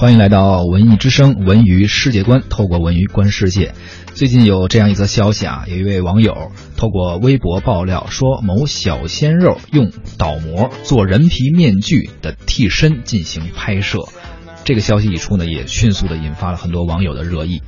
欢迎来到文艺之声文娱世界观，透过文娱观世界。最近有这样一则消息啊，有一位网友透过微博爆料说，某小鲜肉用倒模做人皮面具的替身进行拍摄。这个消息一出呢，也迅速的引发了很多网友的热议。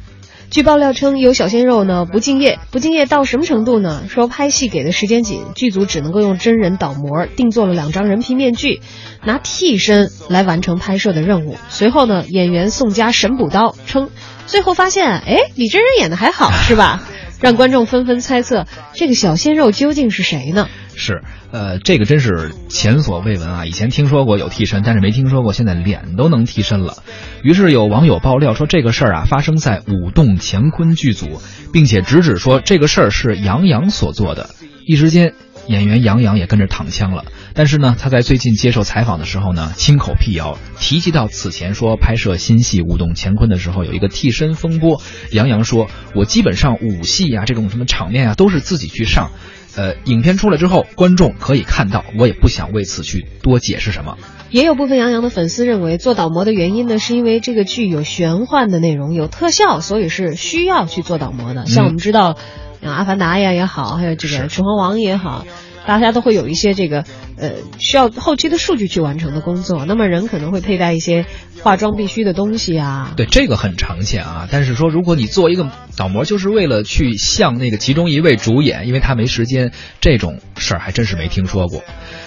据爆料称，有小鲜肉呢不敬业，不敬业到什么程度呢？说拍戏给的时间紧，剧组只能够用真人倒模定做了两张人皮面具，拿替身来完成拍摄的任务。随后呢，演员宋佳神补刀称，最后发现，哎，李真人演的还好，是吧？让观众纷纷猜测，这个小鲜肉究竟是谁呢？是，呃，这个真是前所未闻啊！以前听说过有替身，但是没听说过现在脸都能替身了。于是有网友爆料说，这个事儿啊发生在舞动乾坤剧组，并且直指说这个事儿是杨洋所做的。一时间，演员杨洋也跟着躺枪了。但是呢，他在最近接受采访的时候呢，亲口辟谣，提及到此前说拍摄新戏《舞动乾坤》的时候有一个替身风波。杨洋说：“我基本上武戏啊，这种什么场面啊，都是自己去上。”呃，影片出来之后，观众可以看到，我也不想为此去多解释什么。也有部分杨洋的粉丝认为，做导模的原因呢，是因为这个剧有玄幻的内容，有特效，所以是需要去做导模的。像我们知道，像《阿凡达》呀也好，还有这个《指环王》也好。大家都会有一些这个，呃，需要后期的数据去完成的工作。那么人可能会佩戴一些化妆必须的东西啊。对，这个很常见啊。但是说，如果你做一个导模，就是为了去像那个其中一位主演，因为他没时间，这种事儿还真是没听说过。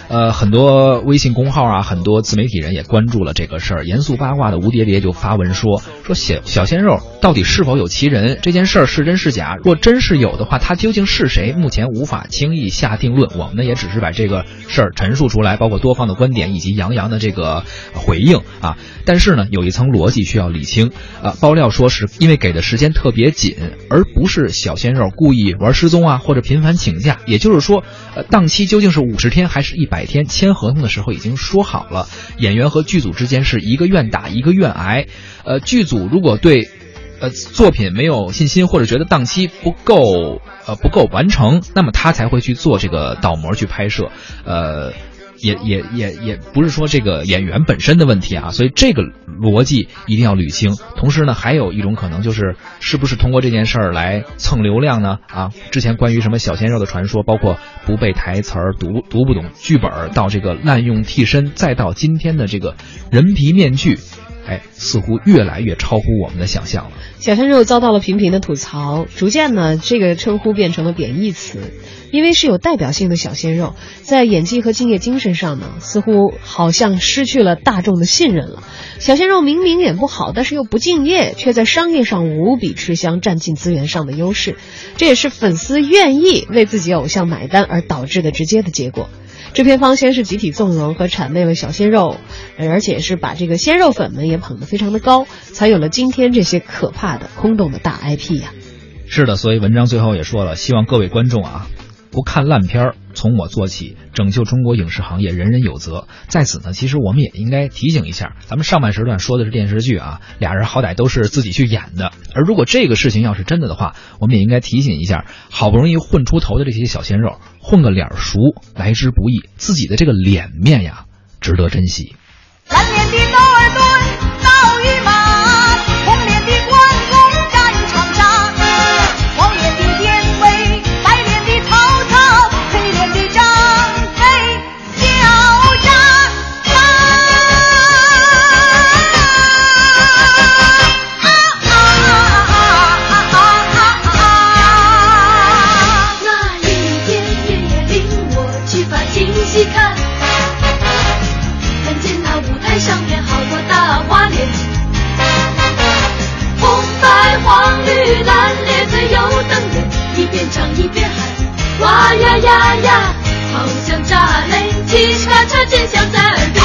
呃，很多微信公号啊，很多自媒体人也关注了这个事儿。严肃八卦的吴蝶蝶就发文说：“说小小鲜肉到底是否有其人？这件事儿是真是假？若真是有的话，他究竟是谁？目前无法轻易下定论。我我们，也只是把这个事儿陈述出来，包括多方的观点以及杨洋的这个回应啊。但是呢，有一层逻辑需要理清啊。爆料说是因为给的时间特别紧，而不是小鲜肉故意玩失踪啊，或者频繁请假。也就是说，呃，档期究竟是五十天还是一？”百天签合同的时候已经说好了，演员和剧组之间是一个愿打一个愿挨。呃，剧组如果对，呃作品没有信心或者觉得档期不够，呃不够完成，那么他才会去做这个倒模去拍摄。呃。也也也也不是说这个演员本身的问题啊，所以这个逻辑一定要捋清。同时呢，还有一种可能就是，是不是通过这件事儿来蹭流量呢？啊，之前关于什么小鲜肉的传说，包括不背台词儿、读读不懂剧本，到这个滥用替身，再到今天的这个人皮面具。哎，似乎越来越超乎我们的想象了。小鲜肉遭到了频频的吐槽，逐渐呢，这个称呼变成了贬义词，因为是有代表性的小鲜肉，在演技和敬业精神上呢，似乎好像失去了大众的信任了。小鲜肉明明演不好，但是又不敬业，却在商业上无比吃香，占尽资源上的优势，这也是粉丝愿意为自己偶像买单而导致的直接的结果。制片方先是集体纵容和谄媚了小鲜肉，而且是把这个鲜肉粉们也捧得非常的高，才有了今天这些可怕的空洞的大 IP 呀。是的，所以文章最后也说了，希望各位观众啊。不看烂片儿，从我做起，拯救中国影视行业，人人有责。在此呢，其实我们也应该提醒一下，咱们上半时段说的是电视剧啊，俩人好歹都是自己去演的。而如果这个事情要是真的的话，我们也应该提醒一下，好不容易混出头的这些小鲜肉，混个脸熟来之不易，自己的这个脸面呀，值得珍惜。蓝脸呀呀呀！好像炸雷，汽车车尖响在耳边。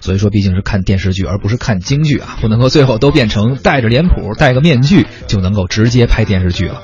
所以说，毕竟是看电视剧，而不是看京剧啊，不能够最后都变成戴着脸谱、戴个面具就能够直接拍电视剧了。